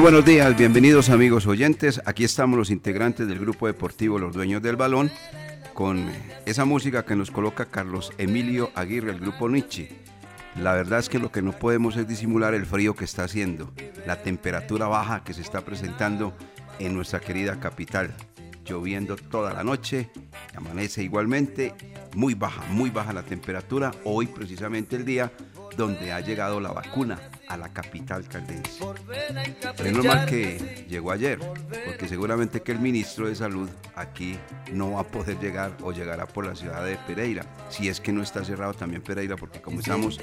Muy buenos días, bienvenidos amigos oyentes. Aquí estamos los integrantes del grupo deportivo Los Dueños del Balón con esa música que nos coloca Carlos Emilio Aguirre, el grupo Nietzsche. La verdad es que lo que no podemos es disimular el frío que está haciendo, la temperatura baja que se está presentando en nuestra querida capital. Lloviendo toda la noche, amanece igualmente, muy baja, muy baja la temperatura. Hoy precisamente el día donde ha llegado la vacuna a la capital caldense. Menos mal que llegó ayer, porque seguramente que el ministro de Salud aquí no va a poder llegar o llegará por la ciudad de Pereira, si es que no está cerrado también Pereira, porque como estamos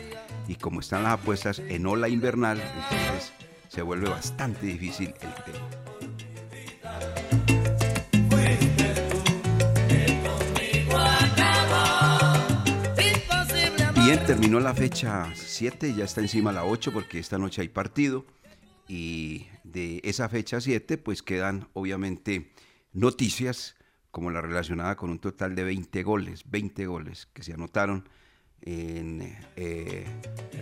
y como están las apuestas en ola invernal, entonces se vuelve bastante difícil el tema. Terminó la fecha 7, ya está encima la 8 porque esta noche hay partido. Y de esa fecha 7 pues quedan obviamente noticias como la relacionada con un total de 20 goles, 20 goles que se anotaron en eh,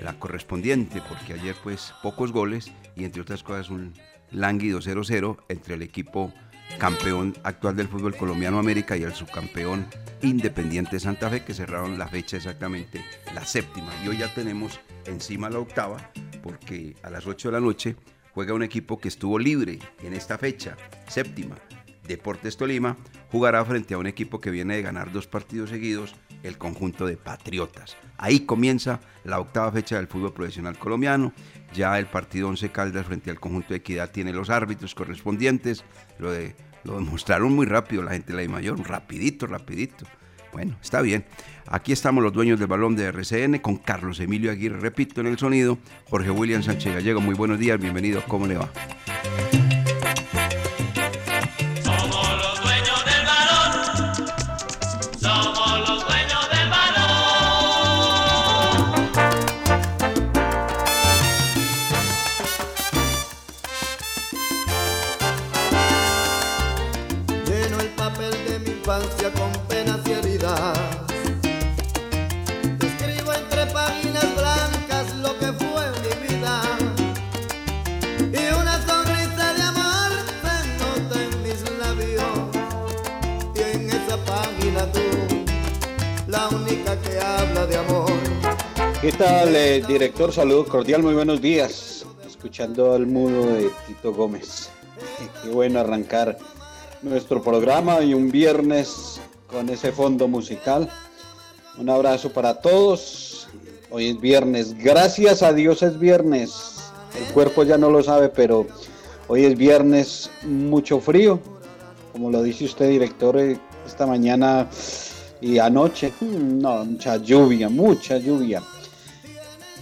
la correspondiente porque ayer pues pocos goles y entre otras cosas un lánguido 0-0 entre el equipo campeón actual del fútbol colombiano América y el subcampeón Independiente Santa Fe que cerraron la fecha exactamente la séptima. Y hoy ya tenemos encima la octava porque a las 8 de la noche juega un equipo que estuvo libre en esta fecha séptima. Deportes Tolima jugará frente a un equipo que viene de ganar dos partidos seguidos, el conjunto de Patriotas. Ahí comienza la octava fecha del fútbol profesional colombiano. Ya el partido 11 Caldas frente al conjunto de Equidad tiene los árbitros correspondientes. Lo, de, lo demostraron muy rápido la gente de la I Mayor, rapidito, rapidito. Bueno, está bien. Aquí estamos los dueños del balón de RCN con Carlos Emilio Aguirre, repito en el sonido, Jorge William Sánchez Gallego. Muy buenos días, bienvenido. ¿Cómo le va? Somos los dueños del balón. Somos los dueños tal, director? Saludos cordial, muy buenos días. Escuchando al mudo de Tito Gómez. Qué bueno arrancar nuestro programa y un viernes con ese fondo musical. Un abrazo para todos. Hoy es viernes. Gracias a Dios es viernes. El cuerpo ya no lo sabe, pero hoy es viernes, mucho frío. Como lo dice usted, director, eh, esta mañana y anoche. No, mucha lluvia, mucha lluvia.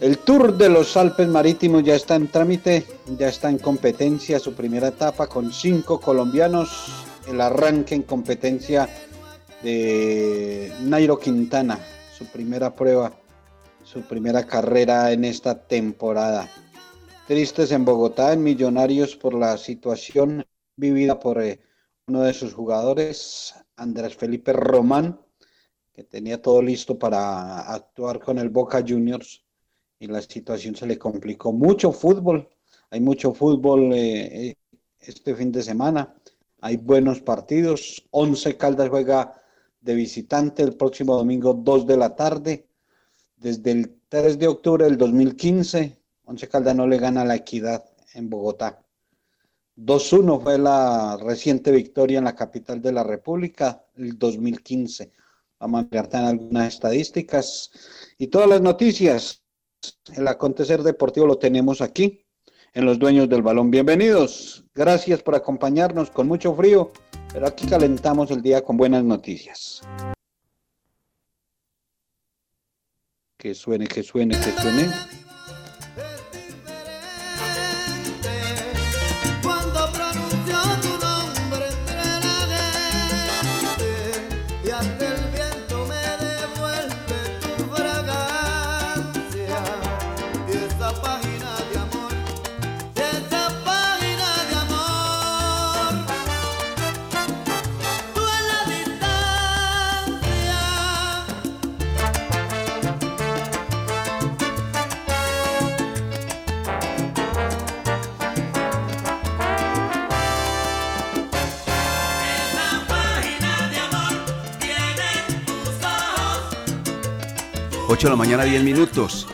El Tour de los Alpes Marítimos ya está en trámite, ya está en competencia su primera etapa con cinco colombianos. El arranque en competencia de Nairo Quintana, su primera prueba, su primera carrera en esta temporada. Tristes en Bogotá, en Millonarios, por la situación vivida por eh, uno de sus jugadores, Andrés Felipe Román, que tenía todo listo para actuar con el Boca Juniors y la situación se le complicó. Mucho fútbol, hay mucho fútbol eh, eh, este fin de semana, hay buenos partidos. Once Caldas juega de visitante el próximo domingo 2 de la tarde. Desde el 3 de octubre del 2015, Once Caldas no le gana la equidad en Bogotá. 2-1 fue la reciente victoria en la capital de la República, el 2015. Vamos a también algunas estadísticas y todas las noticias el acontecer deportivo lo tenemos aquí, en los dueños del balón. Bienvenidos, gracias por acompañarnos con mucho frío, pero aquí calentamos el día con buenas noticias. Que suene, que suene, que suene. 8 de la mañana, 10 minutos.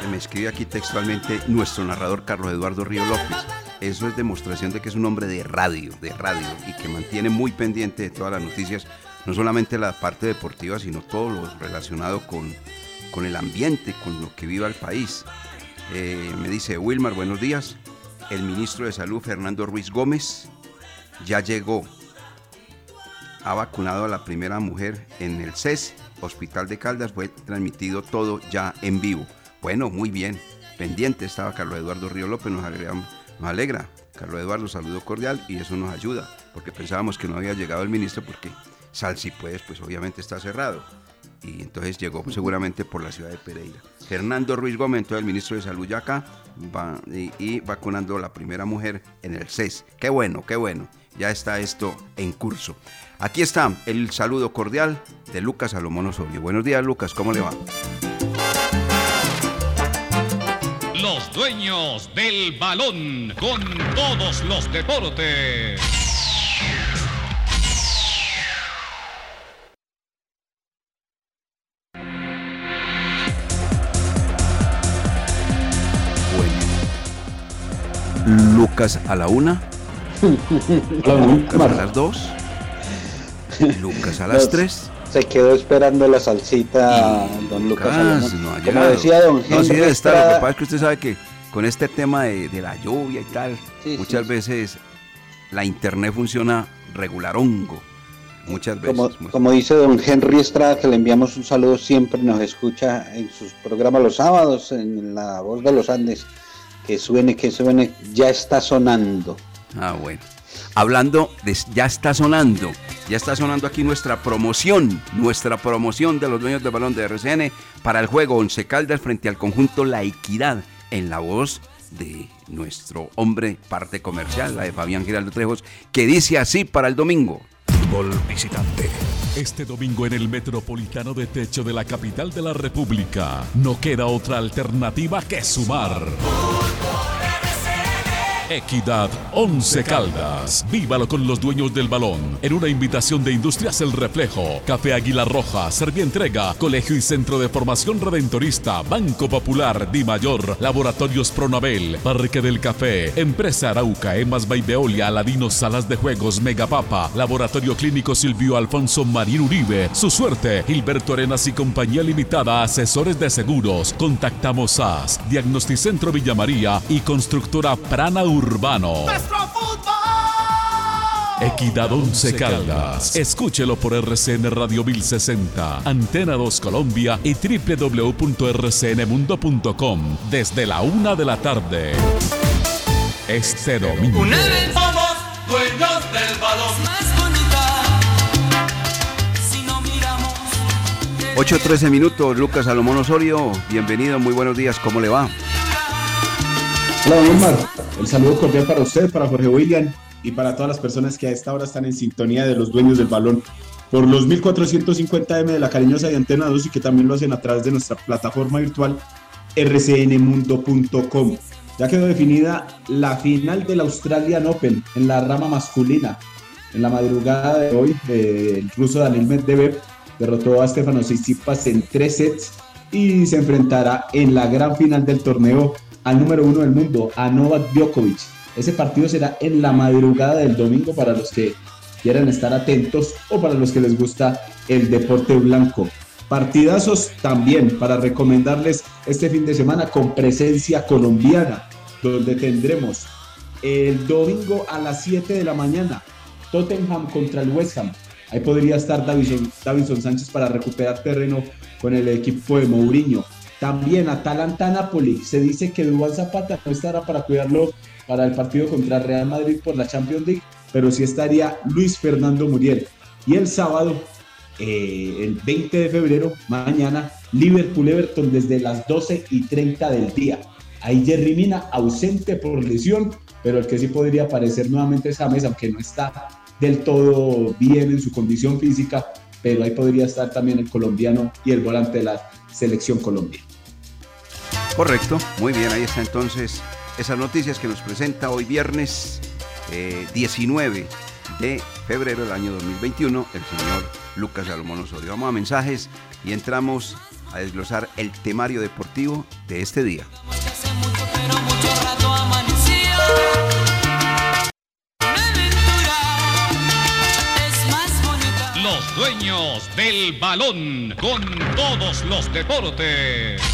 Eh, Me escribe aquí textualmente nuestro narrador Carlos Eduardo Río López. Eso es demostración de que es un hombre de radio, de radio, y que mantiene muy pendiente de todas las noticias, no solamente la parte deportiva, sino todo lo relacionado con, con el ambiente, con lo que viva el país. Eh, me dice Wilmar, buenos días. El ministro de Salud, Fernando Ruiz Gómez, ya llegó ha vacunado a la primera mujer en el CES, Hospital de Caldas, fue transmitido todo ya en vivo. Bueno, muy bien, pendiente estaba Carlos Eduardo Río López, nos alegra, nos alegra. Carlos Eduardo, saludo cordial y eso nos ayuda, porque pensábamos que no había llegado el ministro porque Sal si puedes, pues obviamente está cerrado. Y entonces llegó seguramente por la ciudad de Pereira. Fernando Ruiz Gómez, entonces el ministro de Salud ya acá, va, y, y vacunando a la primera mujer en el CES. Qué bueno, qué bueno. Ya está esto en curso. Aquí está el saludo cordial de Lucas Salomón Osorio. Buenos días, Lucas, ¿cómo le va? Los dueños del balón con todos los deportes. Bueno. Lucas a la una. Lucas a las dos. Lucas a las No, tres. Se quedó esperando la salsita, don Lucas. No ha Como decía don No, Henry sí debe estar. Lo que pasa es que usted sabe que con este tema de, de la lluvia y tal, Sí, muchas sí. veces la internet funciona regular hongo. muchas veces. Como dice don Henry Estrada, que le enviamos un saludo, siempre nos escucha en sus programas los sábados, en La Voz de los Andes. Que suene, que suene, ya está sonando. Ah, bueno. Hablando de ya está sonando, ya está sonando aquí nuestra promoción, nuestra promoción de los dueños del balón de RCN para el juego Once Caldas frente al conjunto La Equidad en la voz de nuestro hombre parte comercial, la de Fabián Giraldo Trejos, que dice así para el domingo. Visitante. Este domingo en el Metropolitano de Techo de la capital de la República, no queda otra alternativa que sumar. Equidad 11 Caldas. Vívalo con los dueños del balón. En una invitación de Industrias El Reflejo, Café Águila Roja, Servientrega, Colegio y Centro de Formación Redentorista, Banco Popular, Di Mayor, Laboratorios Pronabel, Parque del Café, Empresa Arauca, Emas Baibeolia, Aladino Salas de Juegos, Megapapa, Laboratorio Clínico Silvio Alfonso Marín Uribe. Su suerte, Gilberto Arenas y Compañía Limitada, Asesores de Seguros. Contactamos a Diagnosticentro Villa María y Constructora Prana Urbano. Equidad 11 Caldas. Escúchelo por RCN Radio 1060, Antena 2 Colombia y www.rcnmundo.com desde la una de la tarde. Este domingo. Una vez somos dueños del balón. Más bonita. Si no miramos. 8.13 minutos, Lucas Salomón Osorio, bienvenido, muy buenos días, ¿cómo le va? Hola, Omar. El saludo cordial para usted, para Jorge William y para todas las personas que a esta hora están en sintonía de los dueños del balón por los 1450M de la cariñosa de Antena 2 y que también lo hacen a través de nuestra plataforma virtual rcnmundo.com. Ya quedó definida la final del Australian Open en la rama masculina. En la madrugada de hoy, eh, el ruso Daniel Medvedev derrotó a Stefano Tsitsipas en tres sets y se enfrentará en la gran final del torneo al número uno del mundo, a Novak Djokovic. Ese partido será en la madrugada del domingo para los que quieran estar atentos o para los que les gusta el deporte blanco. Partidazos también para recomendarles este fin de semana con presencia colombiana, donde tendremos el domingo a las 7 de la mañana Tottenham contra el West Ham. Ahí podría estar Davison, Davison Sánchez para recuperar terreno con el equipo de Mourinho. También Atalanta-Napoli. Se dice que Dubán Zapata no estará para cuidarlo para el partido contra Real Madrid por la Champions League, pero sí estaría Luis Fernando Muriel. Y el sábado, eh, el 20 de febrero, mañana, Liverpool-Everton desde las 12 y 30 del día. Ahí Jerry Mina ausente por lesión, pero el que sí podría aparecer nuevamente es James, aunque no está del todo bien en su condición física, pero ahí podría estar también el colombiano y el volante de la selección Colombia. Correcto, muy bien, ahí está entonces esas noticias que nos presenta hoy viernes eh, 19 de febrero del año 2021 el señor Lucas Salomón Osorio. Vamos a mensajes y entramos a desglosar el temario deportivo de este día. Los dueños del balón con todos los deportes.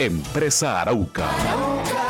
Empresa Arauca.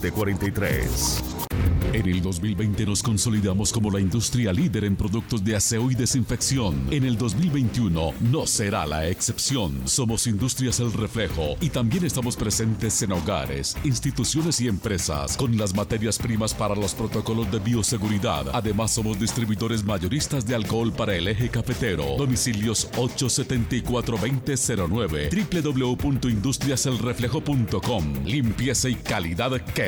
43. En el 2020 nos consolidamos como la industria líder en productos de aseo y desinfección. En el 2021 no será la excepción. Somos Industrias El Reflejo y también estamos presentes en hogares, instituciones y empresas con las materias primas para los protocolos de bioseguridad. Además somos distribuidores mayoristas de alcohol para el eje cafetero. Domicilios 874-2009 www.industriaselreflejo.com Limpieza y calidad que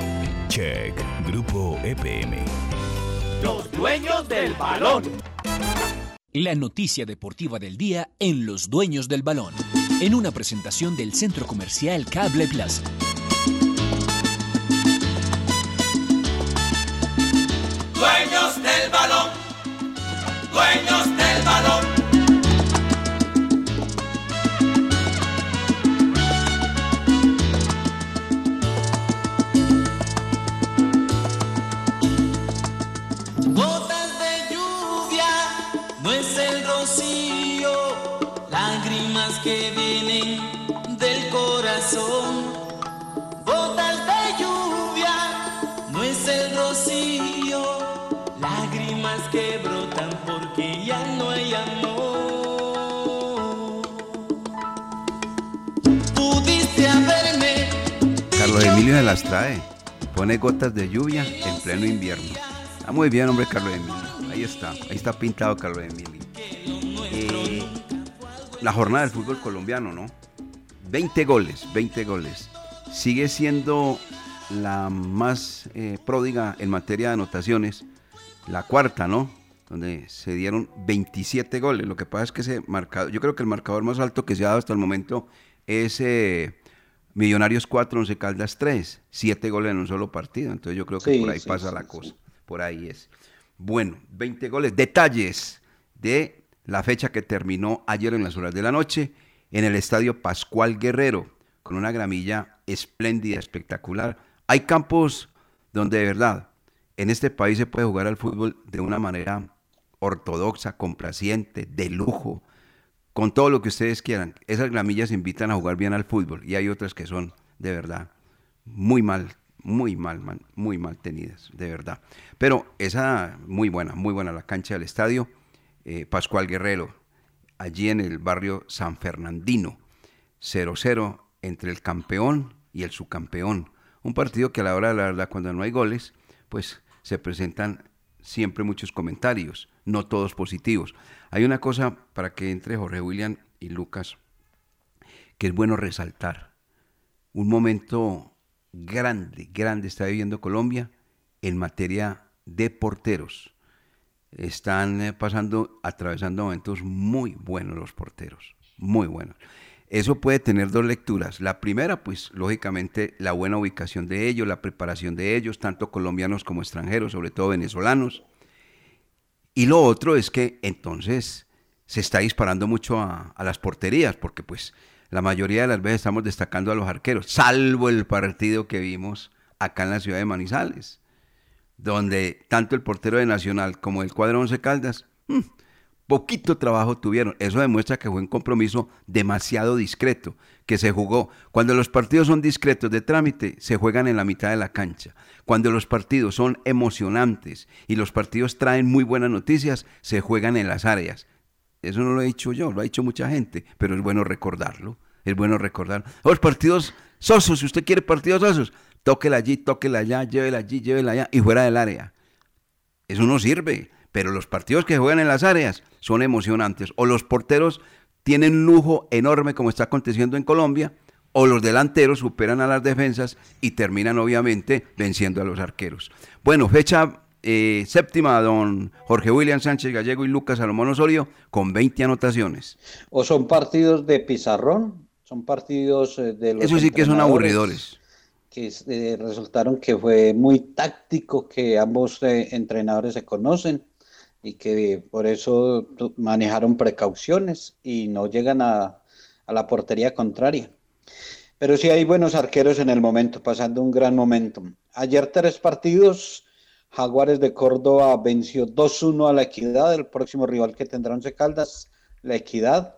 Check, Grupo EPM. Los dueños del balón. La noticia deportiva del día en Los Dueños del Balón, en una presentación del Centro Comercial Cable Plaza. Emilio se las trae. Pone gotas de lluvia en pleno invierno. Está muy bien, hombre, Carlos Emilio. Ahí está, ahí está pintado Carlos Emilio. Eh, la jornada del fútbol colombiano, ¿no? 20 goles, 20 goles. Sigue siendo la más eh, pródiga en materia de anotaciones. La cuarta, ¿no? Donde se dieron 27 goles. Lo que pasa es que ese marcador, yo creo que el marcador más alto que se ha dado hasta el momento es eh, Millonarios 4, Once Caldas 3. 7 goles en un solo partido. Entonces yo creo que Sí, por ahí sí, pasa sí, la cosa. Por ahí es. Bueno, 20 goles. Detalles de la fecha que terminó ayer en las horas de la noche en el estadio Pascual Guerrero, con una gramilla espléndida, espectacular. Hay campos donde de verdad en este país se puede jugar al fútbol de una manera ortodoxa, complaciente, de lujo, con todo lo que ustedes quieran. Esas gramillas invitan a jugar bien al fútbol y hay otras que son de verdad muy mal, muy mal, muy mal tenidas, de verdad. Pero esa muy buena, muy buena la cancha del estadio eh, Pascual Guerrero, allí en el barrio San Fernandino, 0-0 entre el campeón y el subcampeón. Un partido que a la hora de la verdad, cuando no hay goles, pues se presentan siempre muchos comentarios, no todos positivos. Hay una cosa para que entre Jorge William y Lucas que es bueno resaltar. Un momento grande, grande está viviendo Colombia en materia de porteros. Están eh, pasando, atravesando momentos muy buenos los porteros, muy buenos. Eso puede tener dos lecturas. La primera, pues lógicamente la buena ubicación de ellos, la preparación de ellos, tanto colombianos como extranjeros, sobre todo venezolanos. Y lo otro es que entonces se está disparando mucho a, las porterías, porque pues la mayoría de las veces estamos destacando a los arqueros, salvo el partido que vimos acá en la ciudad de Manizales, donde tanto el portero de Nacional como el cuadro Once Caldas, mm, poquito trabajo tuvieron. Eso demuestra que fue un compromiso demasiado discreto, que se jugó. Cuando los partidos son discretos de trámite, se juegan en la mitad de la cancha. Cuando los partidos son emocionantes y los partidos traen muy buenas noticias, se juegan en las áreas. Eso no lo he dicho yo, lo ha dicho mucha gente, pero es bueno recordarlo. Es bueno recordar. Los partidos sosos, si usted quiere partidos sosos, tóquela allí, tóquela allá, llévela allí, llévela allá y fuera del área. Eso no sirve. Pero los partidos que juegan en las áreas son emocionantes. O los porteros tienen lujo enorme como está aconteciendo en Colombia, o los delanteros superan a las defensas y terminan obviamente venciendo a los arqueros. Bueno, fecha eh, séptima, don Jorge William Sánchez Gallego y Lucas Salomón Osorio, con 20 anotaciones. ¿O son partidos de pizarrón? Son partidos eh, de los Eso sí que son aburridores. Que eh, resultaron que fue muy táctico, que ambos entrenadores se conocen y que por eso manejaron precauciones y no llegan a, la portería contraria. Pero sí hay buenos arqueros en el momento, pasando un gran momento. Ayer tres partidos, Jaguares de Córdoba venció 2-1 a la Equidad, el próximo rival que tendrá Once Caldas, la Equidad.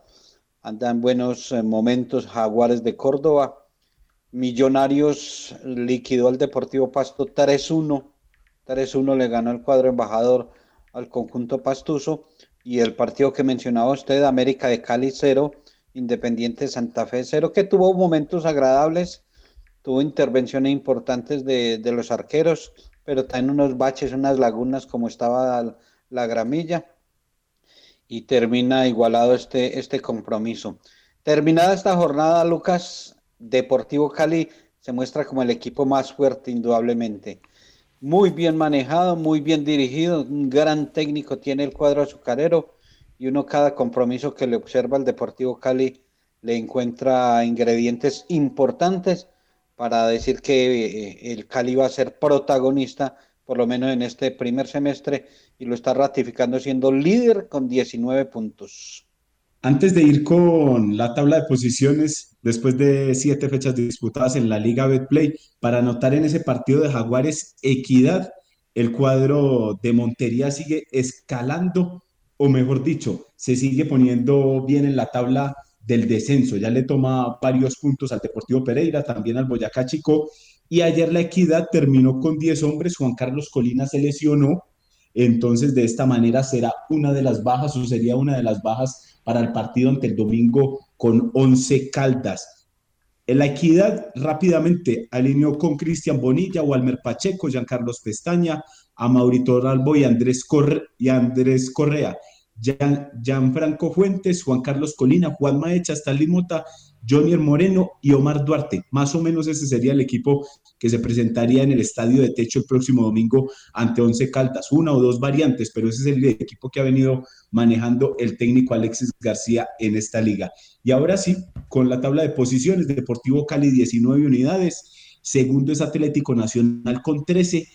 Andan buenos eh, momentos Jaguares de Córdoba. Millonarios liquidó al Deportivo Pasto 3-1. 3-1 le ganó el cuadro embajador al conjunto pastuso y el partido que mencionaba usted, América de Cali 0, Independiente Santa Fe 0, que tuvo momentos agradables, tuvo intervenciones importantes de, los arqueros, pero también unos baches, unas lagunas como estaba la, gramilla y termina igualado este, este compromiso. Terminada esta jornada, Lucas, Deportivo Cali se muestra como el equipo más fuerte, indudablemente muy bien manejado, muy bien dirigido, un gran técnico tiene el cuadro azucarero y uno cada compromiso que le observa al Deportivo Cali le encuentra ingredientes importantes para decir que eh, el Cali va a ser protagonista, por lo menos en este primer semestre, y lo está ratificando siendo líder con 19 puntos. Antes de ir con la tabla de posiciones, después de siete fechas disputadas en la Liga Betplay, para anotar en ese partido de Jaguares Equidad, el cuadro de Montería sigue escalando, o mejor dicho, se sigue poniendo bien en la tabla del descenso. Ya le toma varios puntos al Deportivo Pereira, también al Boyacá Chico, y ayer la Equidad terminó con 10 hombres, Juan Carlos Colina se lesionó, entonces de esta manera será una de las bajas o sería una de las bajas para el partido ante el domingo con 11 Caldas. En la equidad rápidamente alineó con Cristian Bonilla, Walmer Pacheco, Giancarlos Pestaña, a Maurito Ralbo y Andrés, y Andrés Correa. Gianfranco Fuentes, Juan Carlos Colina, Juan Maecha, Stalin Mota, Jonier Moreno y Omar Duarte. Más o menos ese sería el equipo que se presentaría en el estadio de techo el próximo domingo ante Once Caldas. Una o dos variantes, pero ese es el equipo que ha venido manejando el técnico Alexis García en esta liga. Y ahora sí, con la tabla de posiciones, Deportivo Cali 19 unidades, segundo es Atlético Nacional con 13,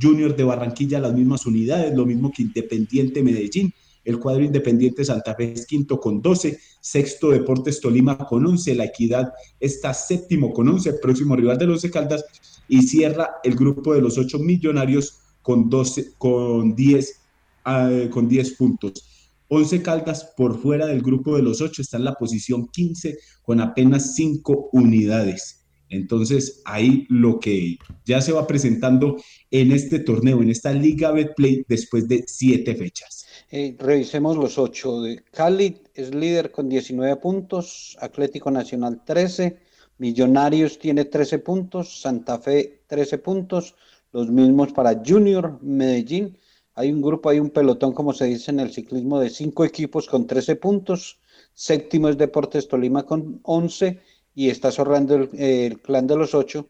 Junior de Barranquilla las mismas unidades, lo mismo que Independiente Medellín, el cuadro Independiente Santa Fe es quinto con 12, sexto Deportes Tolima con 11, La Equidad está séptimo con 11, próximo rival de los Caldas, y cierra el grupo de los ocho millonarios con, 12, con, 10, ah, con 10 puntos. 11 Caldas por fuera del grupo de los ocho está en la posición 15 con apenas 5 unidades. Entonces, ahí lo que ya se va presentando en este torneo, en esta Liga Betplay, después de siete fechas. Eh, revisemos los ocho. Cali es líder con 19 puntos, Atlético Nacional 13, Millonarios tiene 13 puntos, Santa Fe 13 puntos, los mismos para Junior, Medellín. Hay un grupo, hay un pelotón, como se dice en el ciclismo, de cinco equipos con 13 puntos. Séptimo es Deportes Tolima con 11 y está cerrando el, clan de los ocho.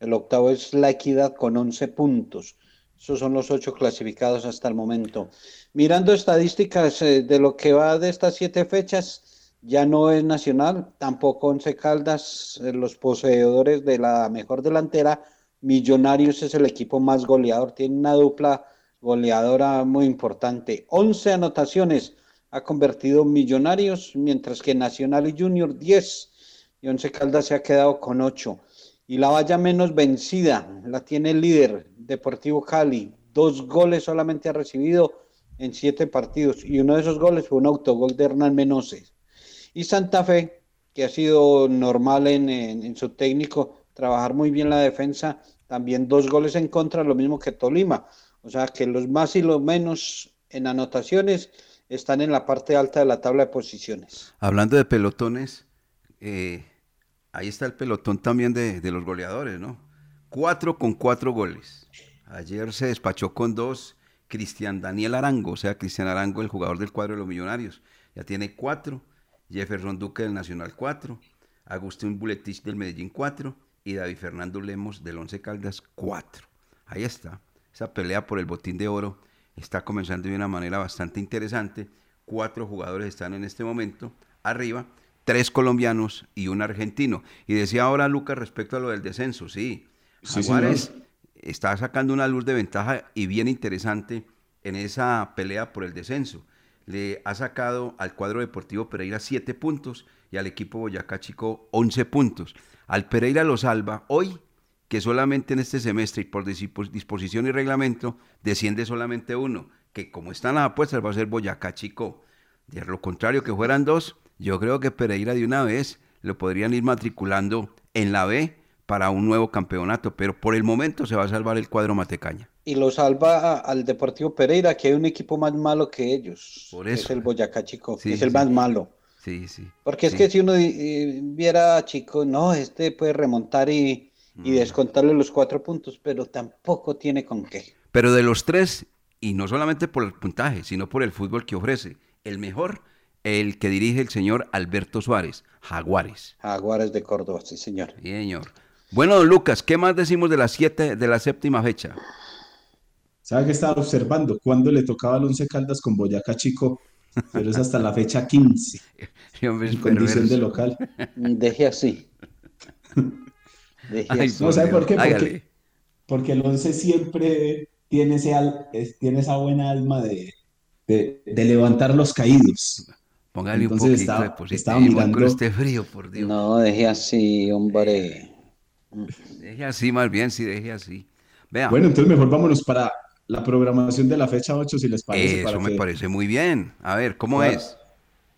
El octavo es La Equidad con 11 puntos. Esos son los ocho clasificados hasta el momento. Mirando estadísticas eh, de lo que va de estas siete fechas, ya no es Nacional, tampoco Once Caldas, eh, los poseedores de la mejor delantera. Millonarios es el equipo más goleador, tiene una dupla goleadora muy importante. 11 anotaciones ha convertido Millonarios, mientras que Nacional y Junior 10 y Once Caldas se ha quedado con 8. Y la valla menos vencida la tiene el líder, Deportivo Cali. Dos goles solamente ha recibido en siete partidos y uno de esos goles fue un autogol de Hernán Menoses. Y Santa Fe, que ha sido normal en, en- en su técnico, trabajar muy bien la defensa, también dos goles en contra, lo mismo que Tolima. O sea que los más y los menos en anotaciones están en la parte alta de la tabla de posiciones. Hablando de pelotones, eh, ahí está el pelotón también de, de los goleadores, ¿no? Cuatro con cuatro goles. Ayer se despachó con dos Cristian Daniel Arango, o sea, Cristian Arango, el jugador del cuadro de los Millonarios, ya tiene cuatro. Jefferson Duque del Nacional cuatro. Agustín Buletich del Medellín cuatro. Y David Fernando Lemos del Once Caldas cuatro. Ahí está. Esa pelea por el botín de oro está comenzando de una manera bastante interesante. Cuatro jugadores están en este momento arriba, tres colombianos y un argentino. Y decía ahora Lucas respecto a lo del descenso, sí, Sí, Jaguares está sacando una luz de ventaja y bien interesante en esa pelea por el descenso. Le ha sacado al cuadro deportivo Pereira siete puntos y al equipo Boyacá Chico 11 puntos. Al Pereira lo salva hoy, que solamente en este semestre y por dispo- disposición y reglamento desciende solamente uno, que como están las apuestas va a ser Boyacá Chico. De lo contrario, que fueran dos, yo creo que Pereira de una vez lo podrían ir matriculando en la B para un nuevo campeonato, pero por el momento se va a salvar el cuadro Matecaña. Y lo salva al Deportivo Pereira, que hay un equipo más malo que ellos. Por que eso. Es el Boyacá Chico, Sí, que es el sí. más malo. Sí, sí. Porque es sí. que si uno eh, viera a Chico, no, este puede remontar y, y Mm. descontarle los cuatro puntos, pero tampoco tiene con qué. Pero de los tres, y no solamente por el puntaje, sino por el fútbol que ofrece, el mejor, el que dirige el señor Alberto Suárez, Jaguares. Jaguares de Córdoba, sí, señor. Sí, señor. Bueno, don Lucas, ¿qué más decimos de las siete, de la séptima fecha? ¿Sabe que estaba observando? Cuando le tocaba al Once Caldas con Boyacá Chico, pero es hasta la fecha 15, Sí, hombre, es en condición de local. Deje así. Deje Ay, así. No, ¿sabe por qué? Porque, el Once siempre tiene, ese al- es- tiene esa buena alma de, de, de levantar los caídos. Póngale Entonces un poquito estaba- de positivismo estaba con mirando- este frío, por Dios. No, deje así, hombre. Deje así, más bien, sí, deje así. Vea, Bueno, entonces mejor vámonos para la programación de la fecha 8, si les parece, eso para me que parece muy bien. A ver, ¿cómo es?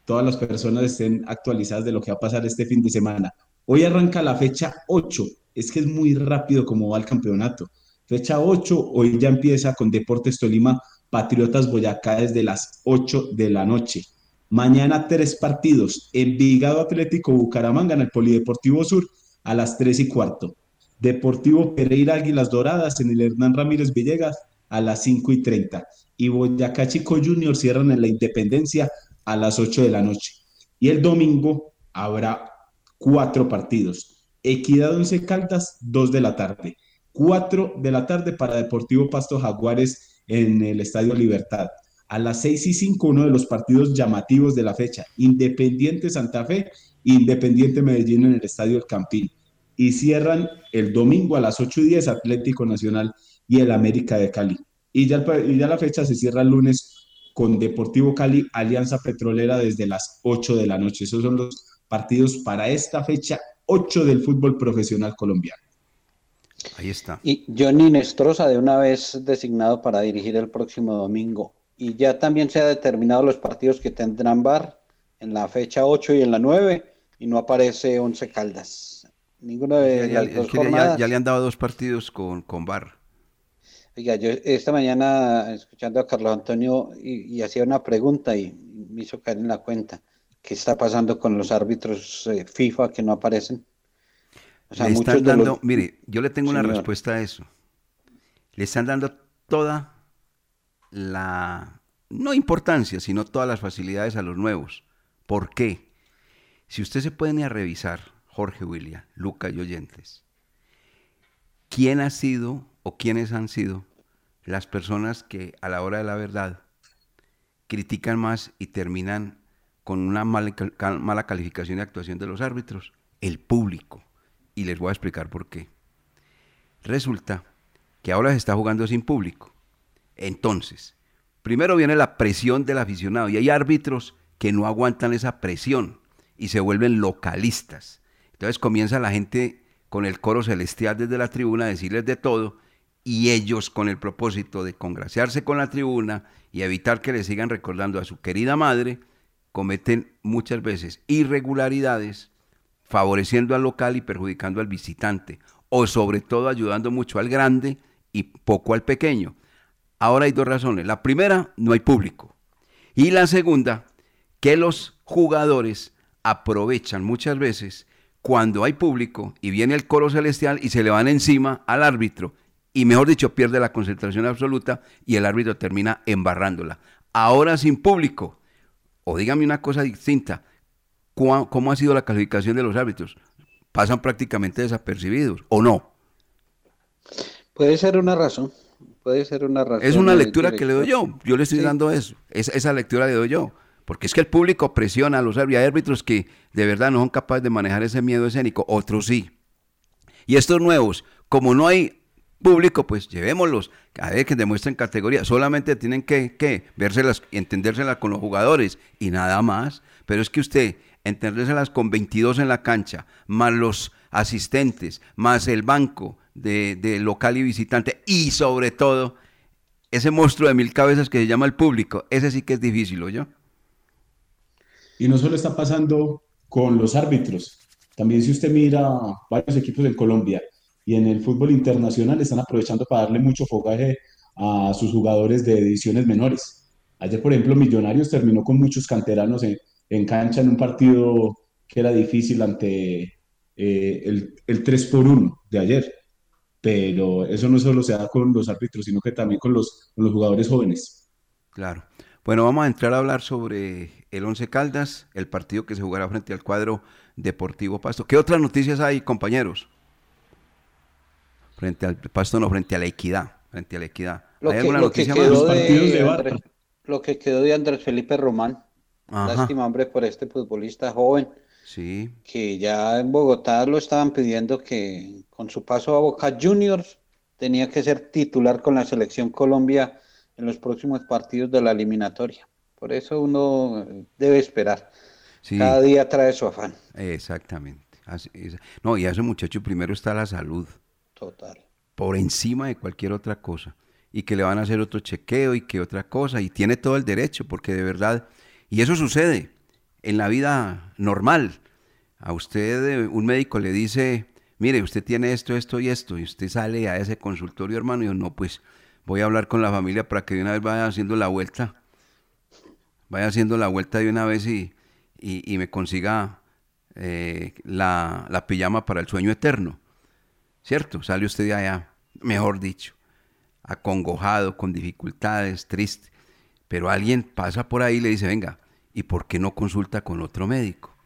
todas las personas estén actualizadas de lo que va a pasar este fin de semana. Hoy arranca la fecha 8, es que es muy rápido como va el campeonato. Fecha 8, hoy ya empieza con Deportes Tolima, Patriotas Boyacá desde las 8 de la noche. Mañana tres partidos, Envigado Atlético Bucaramanga en el Polideportivo Sur a las 3 y cuarto. Deportivo Pereira Águilas Doradas en el Hernán Ramírez Villegas a las 5 y 30. Y Boyacá Chico Junior cierran en la Independencia a las 8 de la noche. Y el domingo habrá cuatro partidos. Equidad Once Caldas, 2 de la tarde. 4 de la tarde para Deportivo Pasto Jaguares en el Estadio Libertad. A las 6 y 5, uno de los partidos llamativos de la fecha. Independiente Santa Fe, Independiente Medellín en el Estadio El Campín. Y cierran el domingo a las 8 y 10 Atlético Nacional y el América de Cali. Y ya, y ya la fecha se cierra el lunes con Deportivo Cali, Alianza Petrolera desde las 8 de la noche. Esos son los partidos para esta fecha 8 del fútbol profesional colombiano. Ahí está. Y Johnny Nestroza de una vez designado para dirigir el próximo domingo. Y ya también se ha determinado los partidos que tendrán VAR en la fecha 8 y en la 9 y no aparece Once Caldas. Ninguno de Ya, ya- las es dos que ya- jornadas. ya le han dado dos partidos con, con VAR. Oiga, yo esta mañana escuchando a Carlos Antonio y, y hacía una pregunta y me hizo caer en la cuenta. ¿Qué está pasando con los árbitros eh, FIFA que no aparecen? O sea, le están de los- dando, mire, yo le tengo una respuesta a eso. Le están dando toda la, no importancia, sino todas las facilidades a los nuevos. ¿Por qué? Si usted se puede a revisar, Jorge William, Luca y oyentes, ¿quién ha sido o quiénes han sido las personas que a la hora de la verdad critican más y terminan con una mala, mala calificación y actuación de los árbitros? El público. Y les voy a explicar por qué. Resulta que ahora se está jugando sin público. Entonces, primero viene la presión del aficionado y hay árbitros que no aguantan esa presión y se vuelven localistas. Entonces comienza la gente con el coro celestial desde la tribuna, decirles de todo, y ellos con el propósito de congraciarse con la tribuna y evitar que le sigan recordando a su querida madre, cometen muchas veces irregularidades, favoreciendo al local y perjudicando al visitante, o sobre todo ayudando mucho al grande y poco al pequeño. Ahora hay dos razones. La primera, no hay público. Y la segunda, que los jugadores aprovechan muchas veces cuando hay público y viene el coro celestial y se le van encima al árbitro y mejor dicho pierde la concentración absoluta y el árbitro termina embarrándola. Ahora sin público, o dígame una cosa distinta, ¿cómo ha sido la calificación de los árbitros? ¿Pasan prácticamente desapercibidos o no? Puede ser una razón, puede ser una razón. Es una lectura que le doy yo, yo le estoy dando eso, esa lectura le doy yo. Porque es que el público presiona a los árbitros. Que de verdad no son capaces de manejar ese miedo escénico, otros sí. Y estos nuevos, como no hay público, pues llevémoslos, a ver que demuestren categoría. Solamente tienen que, que vérselas y entendérselas con los jugadores y nada más. Pero es que usted, entendérselas con 22 en la cancha, más los asistentes, más el banco de, de local y visitante y sobre todo ese monstruo de mil cabezas que se llama el público, ese sí que es difícil, ¿o yo? Y no solo está pasando con los árbitros, también si usted mira varios equipos en Colombia y en el fútbol internacional están aprovechando para darle mucho fogaje a sus jugadores de ediciones menores. Ayer, por ejemplo, Millonarios terminó con muchos canteranos en, cancha en un partido que era difícil ante eh, el, el 3 por 1 de ayer. Pero eso no solo se da con los árbitros, sino que también con los, con los jugadores jóvenes. Claro. Bueno, vamos a entrar a hablar sobre el Once Caldas, el partido que se jugará frente al cuadro Deportivo Pasto. ¿Qué otras noticias hay, compañeros? Frente al Pasto, no, frente a la Equidad. Frente a la Equidad. Lo, ¿Hay que, alguna noticia que quedó de, Andrés, lo que quedó de Andrés Felipe Román. Lástima, hombre, por este futbolista joven. Sí. Que ya en Bogotá lo estaban pidiendo que con su paso a Boca Juniors tenía que ser titular con la selección Colombia en los próximos partidos de la eliminatoria. Por eso uno debe esperar. Cada día trae su afán. Exactamente. no, y a ese muchacho primero está la salud. Total. Por encima de cualquier otra cosa. Y que le van a hacer otro chequeo y que otra cosa. Y tiene todo el derecho, porque de verdad. Y eso sucede en la vida normal. A usted eh, un médico le dice, mire, usted tiene esto, esto y esto. Y usted sale a ese consultorio, hermano, y yo, no, pues voy a hablar con la familia para que de una vez vaya haciendo la vuelta, vaya haciendo la vuelta de una vez y, y, me consiga eh, la, la, pijama para el sueño eterno. ¿Cierto? Sale usted de allá, mejor dicho, acongojado, con dificultades, triste. Pero alguien pasa por ahí y le dice, venga, ¿y por qué no consulta con otro médico?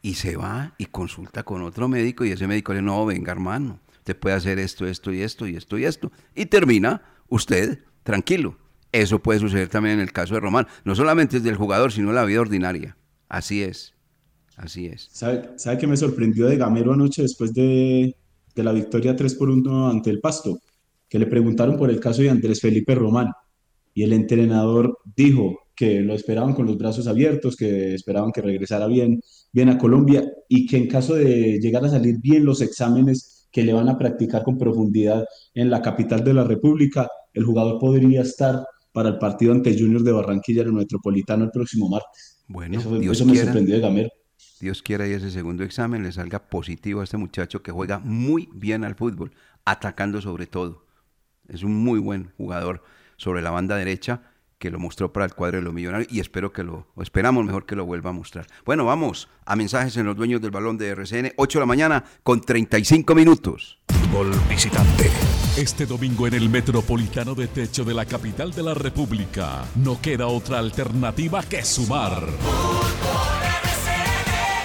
Y se va y consulta con otro médico y ese médico le dice, no, venga hermano, usted puede hacer esto, esto y esto y esto y esto. Y termina usted tranquilo. Eso puede suceder también en el caso de Román. No solamente es del jugador, sino la vida ordinaria. Así es. Así es. ¿Sabe, ¿Sabe qué me sorprendió de Gamero anoche después de, de la victoria 3 por 1 ante el Pasto? Que le preguntaron por el caso de Andrés Felipe Román. Y el entrenador dijo que lo esperaban con los brazos abiertos, que esperaban que regresara bien, bien a Colombia y que en caso de llegar a salir bien los exámenes que le van a practicar con profundidad en la capital de la República, el jugador podría estar para el partido ante Junior de Barranquilla en el Metropolitano el próximo martes. Bueno, eso, Dios me sorprendió de Gamero. Dios quiera y ese segundo examen le salga positivo a este muchacho que juega muy bien al fútbol, atacando sobre todo. Es un muy buen jugador sobre la banda derecha que lo mostró para el cuadro de los millonarios y espero que lo, o esperamos mejor que lo vuelva a mostrar. Bueno, vamos a mensajes en los dueños del balón de RCN, 8 de la mañana con 35 minutos. Fútbol visitante. Este domingo en el Metropolitano de Techo de la capital de la República, no queda otra alternativa que sumar.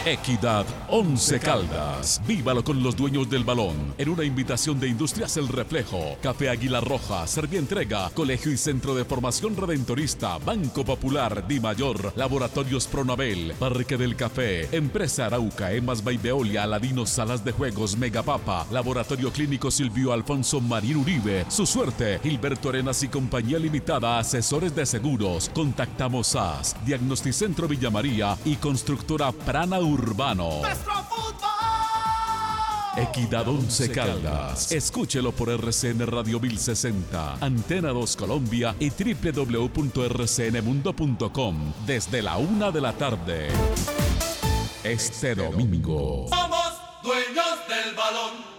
Equidad Once Caldas. Vívalo con los dueños del balón. En una invitación de Industrias El Reflejo, Café Águila Roja, Servientrega, Colegio y Centro de Formación Redentorista, Banco Popular, Di Mayor, Laboratorios Pronabel, Parque del Café, Empresa Arauca, Emas Baibeolia, Aladinos Salas de Juegos, Megapapa, Laboratorio Clínico Silvio Alfonso Marín Uribe, Su Suerte, Gilberto Arenas y Compañía Limitada, Asesores de Seguros. Contactamos a Diagnosticentro Villa María y Constructora Prana Urbano. Equidad 11 Caldas. Escúchelo por RCN Radio 1060, Antena 2 Colombia y www.rcnmundo.com desde la una de la tarde. Este domingo. Somos dueños del balón.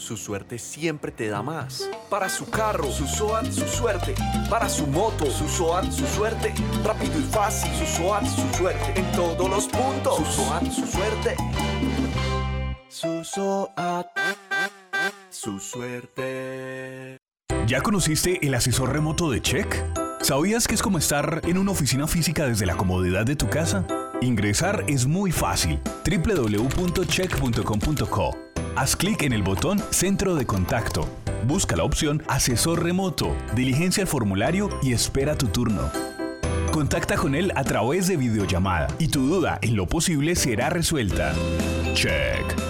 Su suerte siempre te da más. Para su carro, su SOAT, su suerte. Para su moto, su SOAT, su suerte. Rápido y fácil, su SOAT, su suerte. En todos los puntos, su SOAT, su suerte. Su SOAT, su suerte. ¿Ya conociste el asesor remoto de Check? ¿Sabías que es como estar en una oficina física desde la comodidad de tu casa? Ingresar es muy fácil. www.check.com.co Haz clic en el botón Centro de Contacto. Busca la opción Asesor Remoto, diligencia el formulario y espera tu turno. Contacta con él a través de videollamada y tu duda en lo posible será resuelta. Check.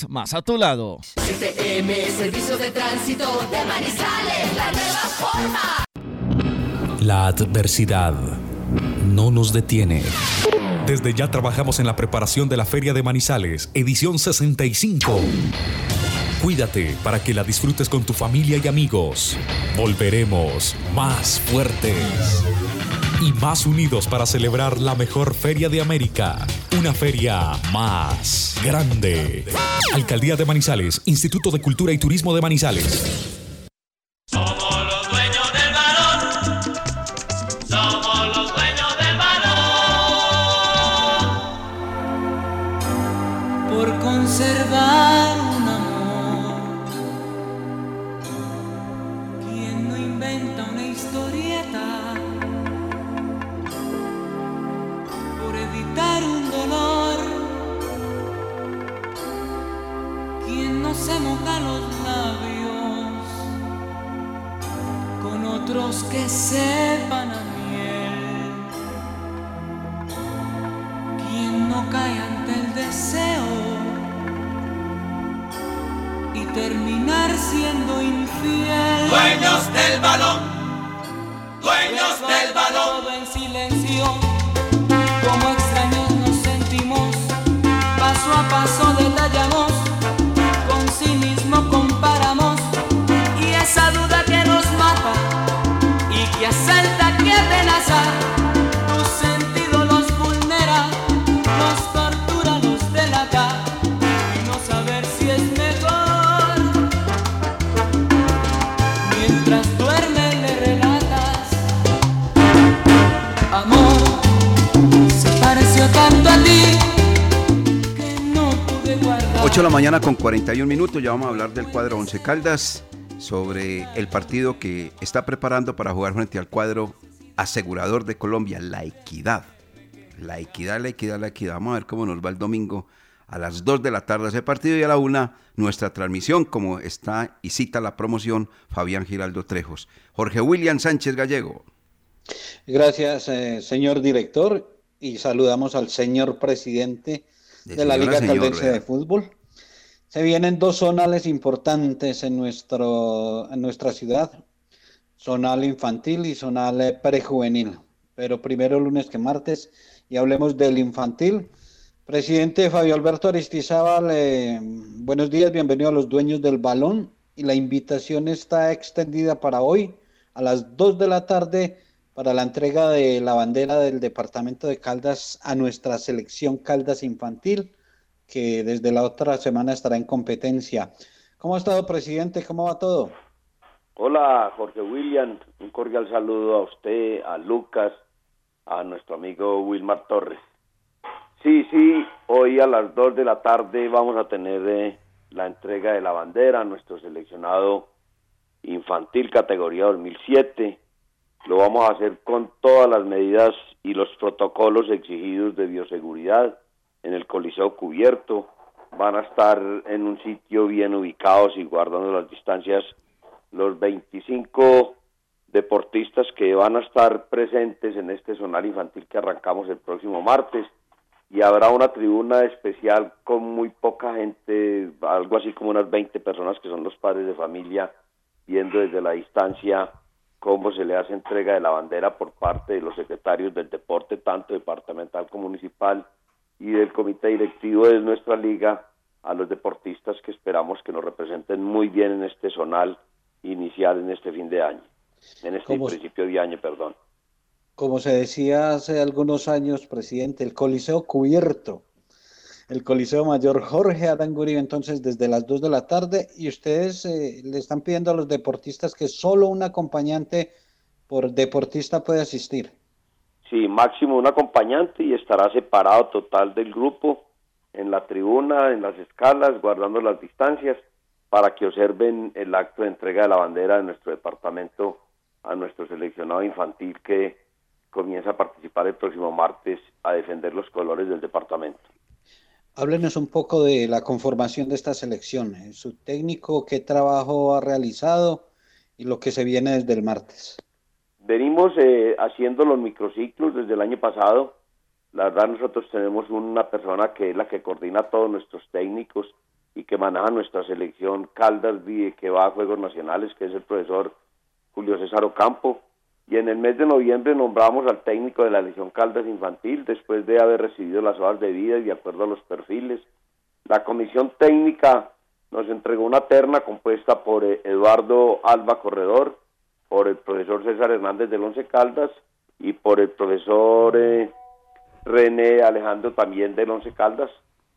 más a tu lado. STM, Servicio de Tránsito de Manizales, la nueva forma. La adversidad no nos detiene. Desde ya trabajamos en la preparación de la Feria de Manizales, edición 65. Cuídate para que la disfrutes con tu familia y amigos. Volveremos más fuertes y más unidos para celebrar la mejor feria de América. Una feria más grande. Alcaldía de Manizales, Instituto de Cultura y Turismo de Manizales. Somos los dueños del balón. Somos los dueños del balón. por conservar evitar un dolor? ¿Quién no se moja los labios con otros que sepan a miel? ¿Quién no cae ante el deseo y terminar siendo infiel? Dueños del balón. Dueños del balón. Todo en silencio, con cinismo comparamos, y esa duda que nos mata y que asalta, de la mañana con 41 minutos, ya vamos a hablar del cuadro Once Caldas sobre el partido que está preparando para jugar frente al cuadro asegurador de Colombia, La Equidad. La Equidad, La Equidad, La Equidad. Vamos a ver cómo nos va el domingo a las 2 de la tarde ese partido y a la 1 nuestra transmisión, como está y cita la promoción Fabián Giraldo Trejos. Jorge William Sánchez Gallego. Gracias, eh, señor director, y saludamos al señor presidente de, De la Liga Caldense de Fútbol. Se vienen dos zonales importantes en, nuestro, en nuestra ciudad, zonal infantil y zonal eh, prejuvenil. Pero primero lunes que martes y hablemos del infantil. Presidente Fabio Alberto Aristizábal, eh, buenos días, bienvenido a los dueños del balón. Y la invitación está extendida para hoy a las 2 de la tarde para la entrega de la bandera del departamento de Caldas a nuestra selección Caldas Infantil, que desde la otra semana estará en competencia. ¿Cómo ha estado, presidente? ¿Cómo va todo? Hola, Jorge William. Un cordial saludo a usted, a Lucas, a nuestro amigo Wilmar Torres. Sí, sí, hoy a las 2 de la tarde vamos a tener eh, la entrega de la bandera a nuestro seleccionado infantil categoría 2007. Lo vamos a hacer con todas las medidas y los protocolos exigidos de bioseguridad en el Coliseo Cubierto. Van a estar en un sitio bien ubicados y guardando las distancias los 25 deportistas que van a estar presentes en este zonal infantil que arrancamos el próximo martes y habrá una tribuna especial con muy poca gente, algo así como unas 20 personas que son los padres de familia viendo desde la distancia cómo se le hace entrega de la bandera por parte de los secretarios del deporte, tanto departamental como municipal, y del comité directivo de nuestra liga a los deportistas que esperamos que nos representen muy bien en este zonal inicial en este fin de año, en este ¿Cómo- principio de año, perdón. Como se decía hace algunos años, presidente, el Coliseo cubierto, el Coliseo Mayor Jorge Adán Uribe, entonces desde las 2 de la tarde, y ustedes eh, le están pidiendo a los deportistas que solo un acompañante por deportista puede asistir. Sí, máximo un acompañante y estará separado total del grupo en la tribuna, en las escalas, guardando las distancias para que observen el acto de entrega de la bandera de nuestro departamento a nuestro seleccionado infantil que comienza a participar el próximo martes a defender los colores del departamento. Háblenos un poco de la conformación de esta selección, eh, su técnico, qué trabajo ha realizado y lo que se viene desde el martes. Venimos eh, haciendo los microciclos desde el año pasado. La verdad nosotros tenemos una persona que es la que coordina todos nuestros técnicos y que maneja nuestra selección Caldas que va a Juegos Nacionales, que es el profesor Julio César Ocampo. Y en el mes de noviembre nombramos al técnico de la Legión Caldas Infantil después de haber recibido las hojas de vida y de acuerdo a los perfiles. La comisión técnica nos entregó una terna compuesta por eh, Eduardo Alba Corredor, por el profesor César Hernández del Once Caldas y por el profesor eh, René Alejandro también del Once Caldas.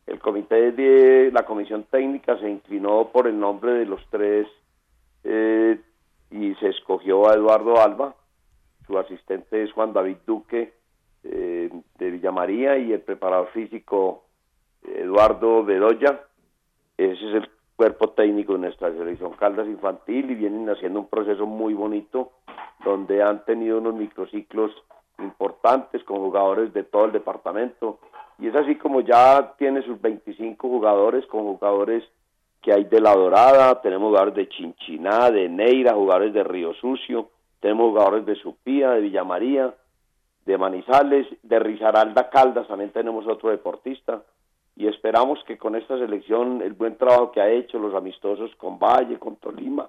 El comité de la comisión técnica se inclinó por el nombre de los tres eh, y se escogió a Eduardo Alba. Su asistente es Juan David Duque eh, de Villamaría y el preparador físico Eduardo Bedoya. Ese es el cuerpo técnico de nuestra selección Caldas Infantil y vienen haciendo un proceso muy bonito donde han tenido unos microciclos importantes con jugadores de todo el departamento. Y es así como ya tiene sus 25 jugadores con jugadores que hay de La Dorada, tenemos jugadores de Chinchiná, de Neira, jugadores de Río Sucio, tenemos jugadores de Supía, de Villamaría, de Manizales, de Risaralda Caldas, también tenemos otro deportista y esperamos que con esta selección el buen trabajo que ha hecho, los amistosos con Valle, con Tolima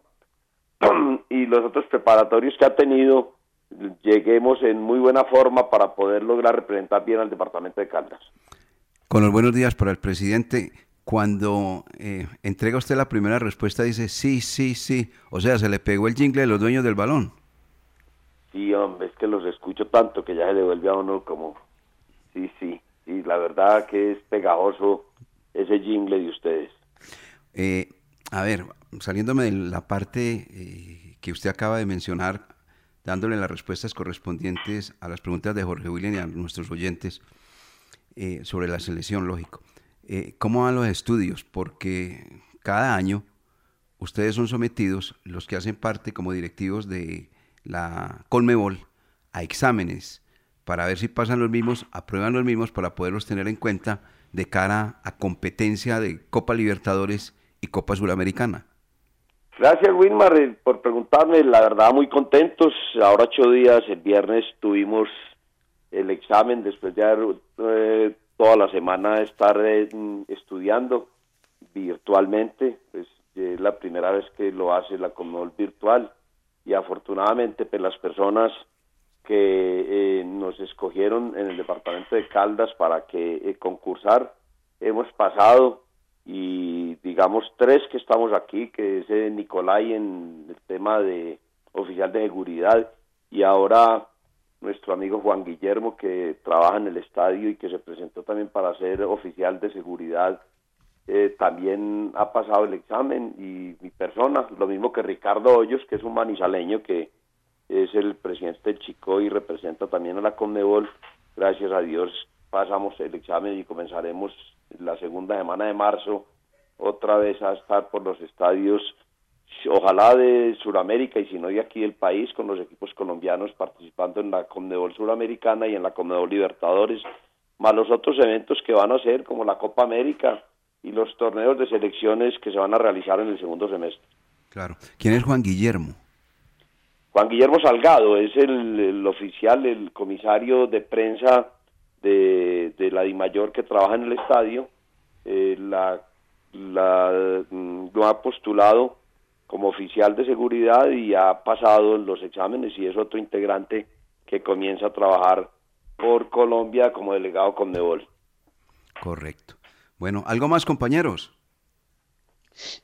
y los otros preparatorios que ha tenido, lleguemos en muy buena forma para poder lograr representar bien al departamento de Caldas. Con los buenos días para el presidente. Cuando eh, entrega usted la primera respuesta, dice sí, sí, sí. O sea, se le pegó el jingle de los dueños del balón. Sí, hombre, es que los escucho tanto que ya se devuelve a uno como, sí, sí, sí, la verdad que es pegajoso ese jingle de ustedes. Eh, a ver, saliéndome de la parte eh, que usted acaba de mencionar, dándole las respuestas correspondientes a las preguntas de Jorge William y a nuestros oyentes eh, sobre la selección, lógico. eh, ¿cómo van los estudios? Porque cada año ustedes son sometidos, los que hacen parte como directivos de la Colmebol, a exámenes para ver si pasan los mismos, aprueban los mismos para poderlos tener en cuenta de cara a competencia de Copa Libertadores y Copa Suramericana. Gracias, Wilmar, eh, por preguntarme. La verdad, muy contentos. Ahora ocho días, el viernes tuvimos el examen después de haber eh, toda la semana estar eh, estudiando virtualmente. Pues es la primera vez que lo hace la Comodol virtual y afortunadamente pues las personas que nos escogieron en el departamento de Caldas para que concursar. Hemos pasado y digamos tres que estamos aquí, que es eh, Nicolai en el tema de oficial de seguridad y ahora nuestro amigo Juan Guillermo que trabaja en el estadio y que se presentó también para ser oficial de seguridad, eh, también ha pasado el examen y mi persona, lo mismo que Ricardo Hoyos, que es un manizaleño que es el presidente Chico y representa también a la Conmebol, gracias a Dios pasamos el examen y comenzaremos la segunda semana de marzo otra vez a estar por los estadios, ojalá de Sudamérica y si no de aquí del país, con los equipos colombianos participando en la Conmebol Suramericana y en la Conmebol Libertadores, más los otros eventos que van a ser como la Copa América y los torneos de selecciones que se van a realizar en el segundo semestre. Claro. ¿Quién es Juan Guillermo? Juan Guillermo Salgado es el, el oficial, el comisario de prensa de, de la DIMAYOR que trabaja en el estadio, eh, la, la, mm, lo ha postulado como oficial de seguridad y ha pasado los exámenes y es otro integrante que comienza a trabajar por Colombia como delegado con Nebol. Correcto. Bueno, ¿algo más compañeros?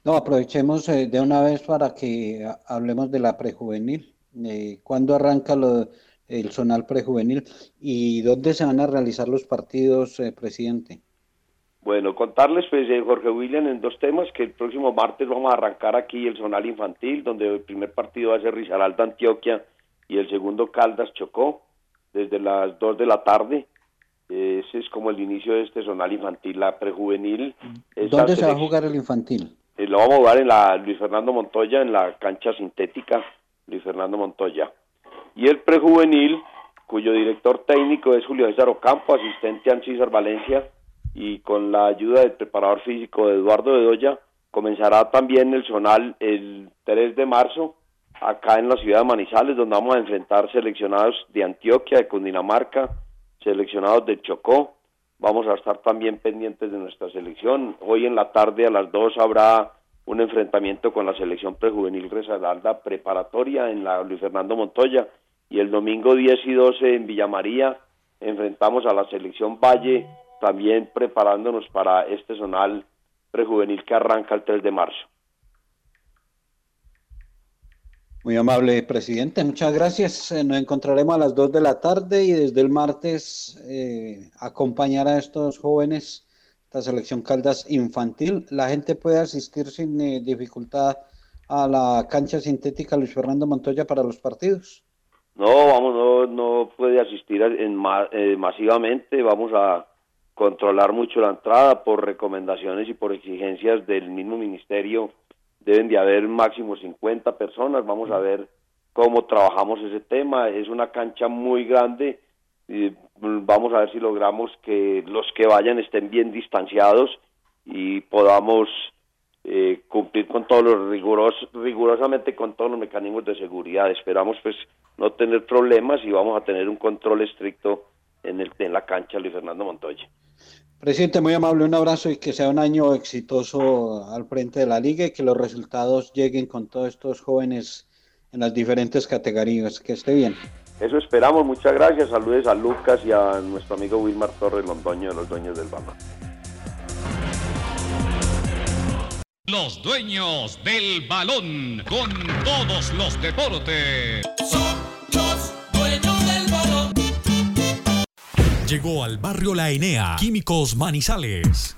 No, aprovechemos eh, de una vez para que hablemos de la prejuvenil. Eh, ¿Cuándo arranca lo, el zonal prejuvenil y dónde se van a realizar los partidos, eh, presidente. Bueno, contarles, pues, eh, Jorge William, en dos temas, que el próximo martes vamos a arrancar aquí el zonal infantil, donde el primer partido va a ser Risaralda, Antioquia, y el segundo Caldas Chocó, desde las 2 de la tarde. Ese es como el inicio de este zonal infantil, la prejuvenil. ¿Dónde se va a jugar el infantil? Eh, lo vamos a jugar en la Luis Fernando Montoya, en la cancha sintética Luis Fernando Montoya y el prejuvenil, cuyo director técnico es Julio César Ocampo, asistente a César Valencia, y con la ayuda del preparador físico de Eduardo Bedoya, comenzará también el zonal el 3 de marzo, acá en la ciudad de Manizales, donde vamos a enfrentar seleccionados de Antioquia, de Cundinamarca, seleccionados de Chocó. Vamos a estar también pendientes de nuestra selección. Hoy en la tarde a las 2 habrá un enfrentamiento con la selección prejuvenil Resalda preparatoria en la Luis Fernando Montoya y el domingo 10 y 12 en Villa María enfrentamos a la selección Valle también preparándonos para este zonal prejuvenil que arranca el 3 de marzo. Muy amable presidente, muchas gracias. Eh, nos encontraremos a las 2 de la tarde y desde el martes eh, acompañar a estos jóvenes esta selección Caldas infantil. La gente puede asistir sin eh, dificultad a la cancha sintética Luis Fernando Montoya para los partidos. No, vamos, no, no puede asistir en, eh, masivamente. Vamos a controlar mucho la entrada por recomendaciones y por exigencias del mismo ministerio. Deben de haber máximo 50 personas. Vamos a ver cómo trabajamos ese tema. Es una cancha muy grande vamos a ver si logramos que los que vayan estén bien distanciados y podamos eh, cumplir con todos los riguros, rigurosamente con todos los mecanismos de seguridad. Esperamos pues no tener problemas y vamos a tener un control estricto en, el, en la cancha Luis Fernando Montoya. Presidente, muy amable, un abrazo y que sea un año exitoso al frente de la liga y que los resultados lleguen con todos estos jóvenes en las diferentes categorías. Que esté bien. Eso esperamos, muchas gracias. Saludes a Lucas y a nuestro amigo Wilmar Torres Londoño de los dueños del balón. Los dueños del balón con todos los deportes. Son los dueños del balón. Llegó al barrio La Enea, Químicos Manizales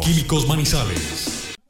Químicos Manizales.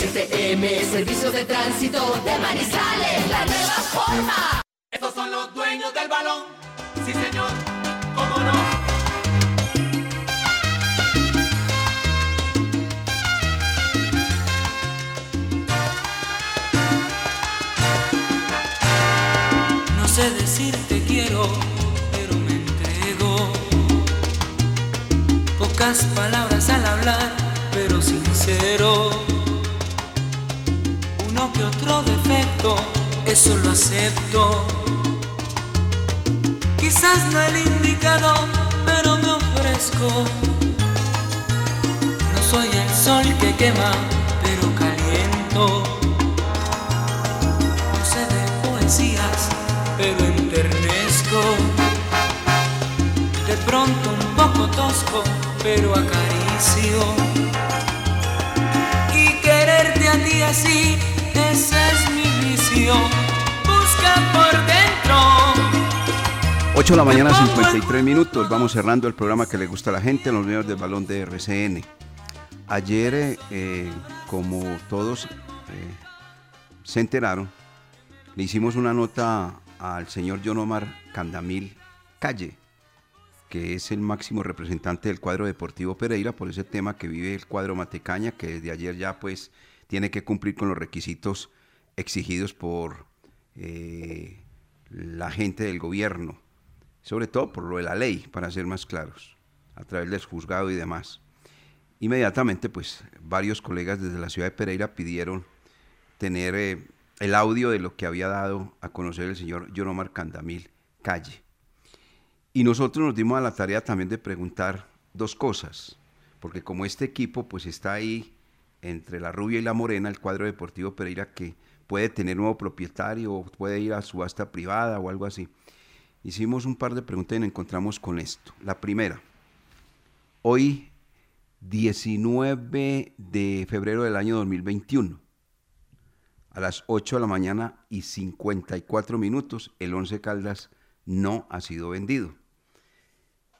STM, Servicio de Tránsito de Manizales, la nueva forma. Estos son los dueños del balón. Sí, señor, cómo no. No sé decir te quiero, pero me entrego. Pocas palabras al hablar, pero sincero. Eso lo acepto. Quizás no el indicado, pero me ofrezco. No soy el sol que quema, pero caliento. No sé de poesías, pero enternezco. De pronto un poco tosco, pero acaricio. Y quererte a ti así, esa es mi visión. Busca por dentro. 8 de la mañana, 53 minutos. Vamos cerrando el programa que le gusta a la gente en los medios del balón de RCN. Ayer, eh, eh, como todos eh, se enteraron, le hicimos una nota al señor John Omar Candamil Calle, que es el máximo representante del cuadro deportivo Pereira por ese tema que vive el cuadro Matecaña, que desde ayer ya pues tiene que cumplir con los requisitos exigidos por eh, la gente del gobierno, sobre todo por lo de la ley, para ser más claros, a través del juzgado y demás. Inmediatamente, pues varios colegas desde la ciudad de Pereira pidieron tener eh, el audio de lo que había dado a conocer el señor John Omar Candamil Calle. Y nosotros nos dimos a la tarea también de preguntar dos cosas, porque como este equipo pues está ahí entre la rubia y la morena, el cuadro deportivo Pereira que puede tener nuevo propietario puede ir a subasta privada o algo así. Hicimos un par de preguntas y nos encontramos con esto. La primera, hoy 19 de febrero del año 2021, a las 8 de la mañana y 54 minutos, el 11 Caldas no ha sido vendido.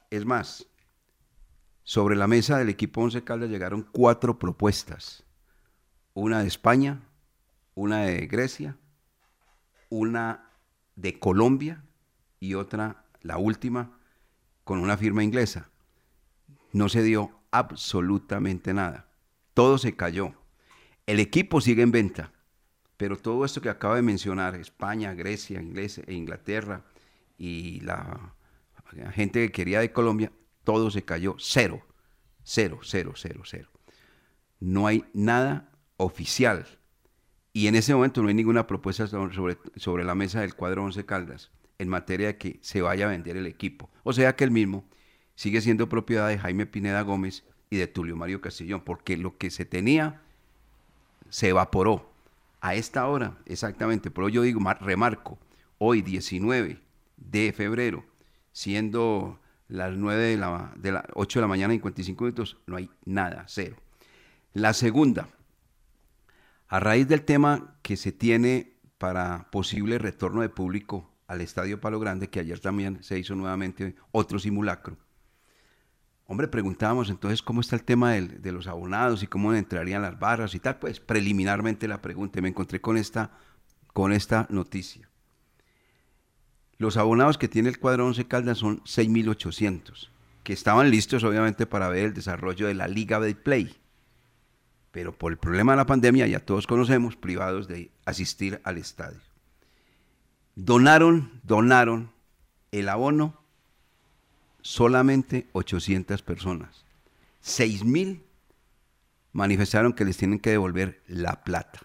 Es más, sobre la mesa del equipo 11 Caldas llegaron cuatro propuestas. Una de España, una de Grecia, una de Colombia y otra, la última, con una firma inglesa. No se dio absolutamente nada. Todo se cayó. El equipo sigue en venta, pero todo esto que acabo de mencionar, España, Grecia, e Inglaterra y la gente que quería de Colombia, todo se cayó cero, cero, cero, cero, cero. No hay nada oficial. Y en ese momento no hay ninguna propuesta sobre, sobre la mesa del cuadro 11 Caldas en materia de que se vaya a vender el equipo. O sea que el mismo sigue siendo propiedad de Jaime Pineda Gómez y de Tulio Mario Castillón, porque lo que se tenía se evaporó. A esta hora, exactamente, por yo digo, remarco, hoy 19 de febrero, siendo las 9 de la, de la 8 de la mañana, 55 minutos, no hay nada, cero. La segunda, a raíz del tema que se tiene para posible retorno de público al Estadio Palo Grande, que ayer también se hizo nuevamente otro simulacro. Hombre, preguntábamos entonces cómo está el tema de los abonados y cómo entrarían las barras y tal. Pues preliminarmente la pregunta y me encontré con esta, con esta noticia. Los abonados que tiene el cuadro 11 Caldas son 6.800, que estaban listos obviamente para ver el desarrollo de la Liga de Play. Pero por el problema de la pandemia, ya todos conocemos, privados de asistir al estadio. Donaron, donaron el abono solamente 800 personas. 6 mil manifestaron que les tienen que devolver la plata.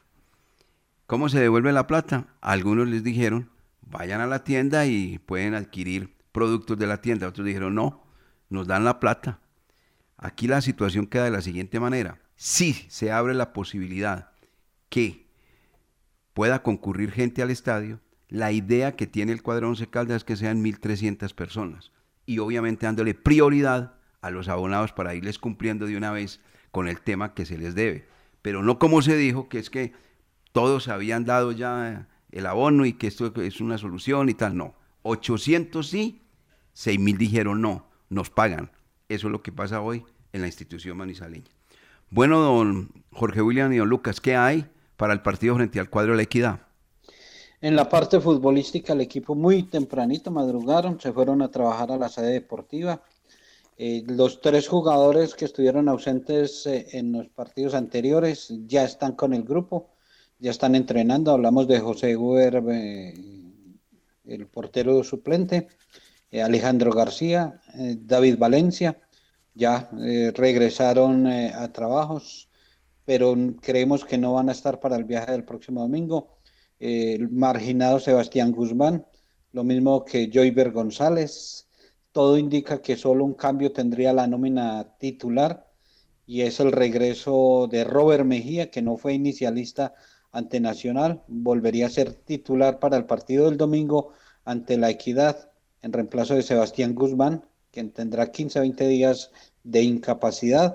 ¿Cómo se devuelve la plata? Algunos les dijeron, vayan a la tienda y pueden adquirir productos de la tienda. Otros dijeron, no, nos dan la plata. Aquí la situación queda de la siguiente manera. Si se abre la posibilidad que pueda concurrir gente al estadio, la idea que tiene el cuadro 11 Caldas es que sean 1.300 personas. Y obviamente dándole prioridad a los abonados para irles cumpliendo de una vez con el tema que se les debe. Pero no como se dijo, que es que todos habían dado ya el abono y que esto es una solución y tal. No, 800 sí, 6.000 dijeron no, nos pagan. Eso es lo que pasa hoy en la institución manizaleña. Bueno, don Jorge William y don Lucas, ¿qué hay para el partido frente al cuadro de la equidad? En la parte futbolística, el equipo muy tempranito madrugaron, se fueron a trabajar a la sede deportiva. Eh, los tres jugadores que estuvieron ausentes eh, en los partidos anteriores ya están con el grupo, ya están entrenando. Hablamos de José Guer, eh, el portero suplente, Alejandro García, David Valencia, ya regresaron a trabajos, pero creemos que no van a estar para el viaje del próximo domingo el marginado Sebastián Guzmán, lo mismo que Joyver González. Todo indica que solo un cambio tendría la nómina titular y es el regreso de Robert Mejía, que no fue inicialista ante Nacional, volvería a ser titular para el partido del domingo ante la Equidad en reemplazo de Sebastián Guzmán, quien tendrá 15 20 días de incapacidad.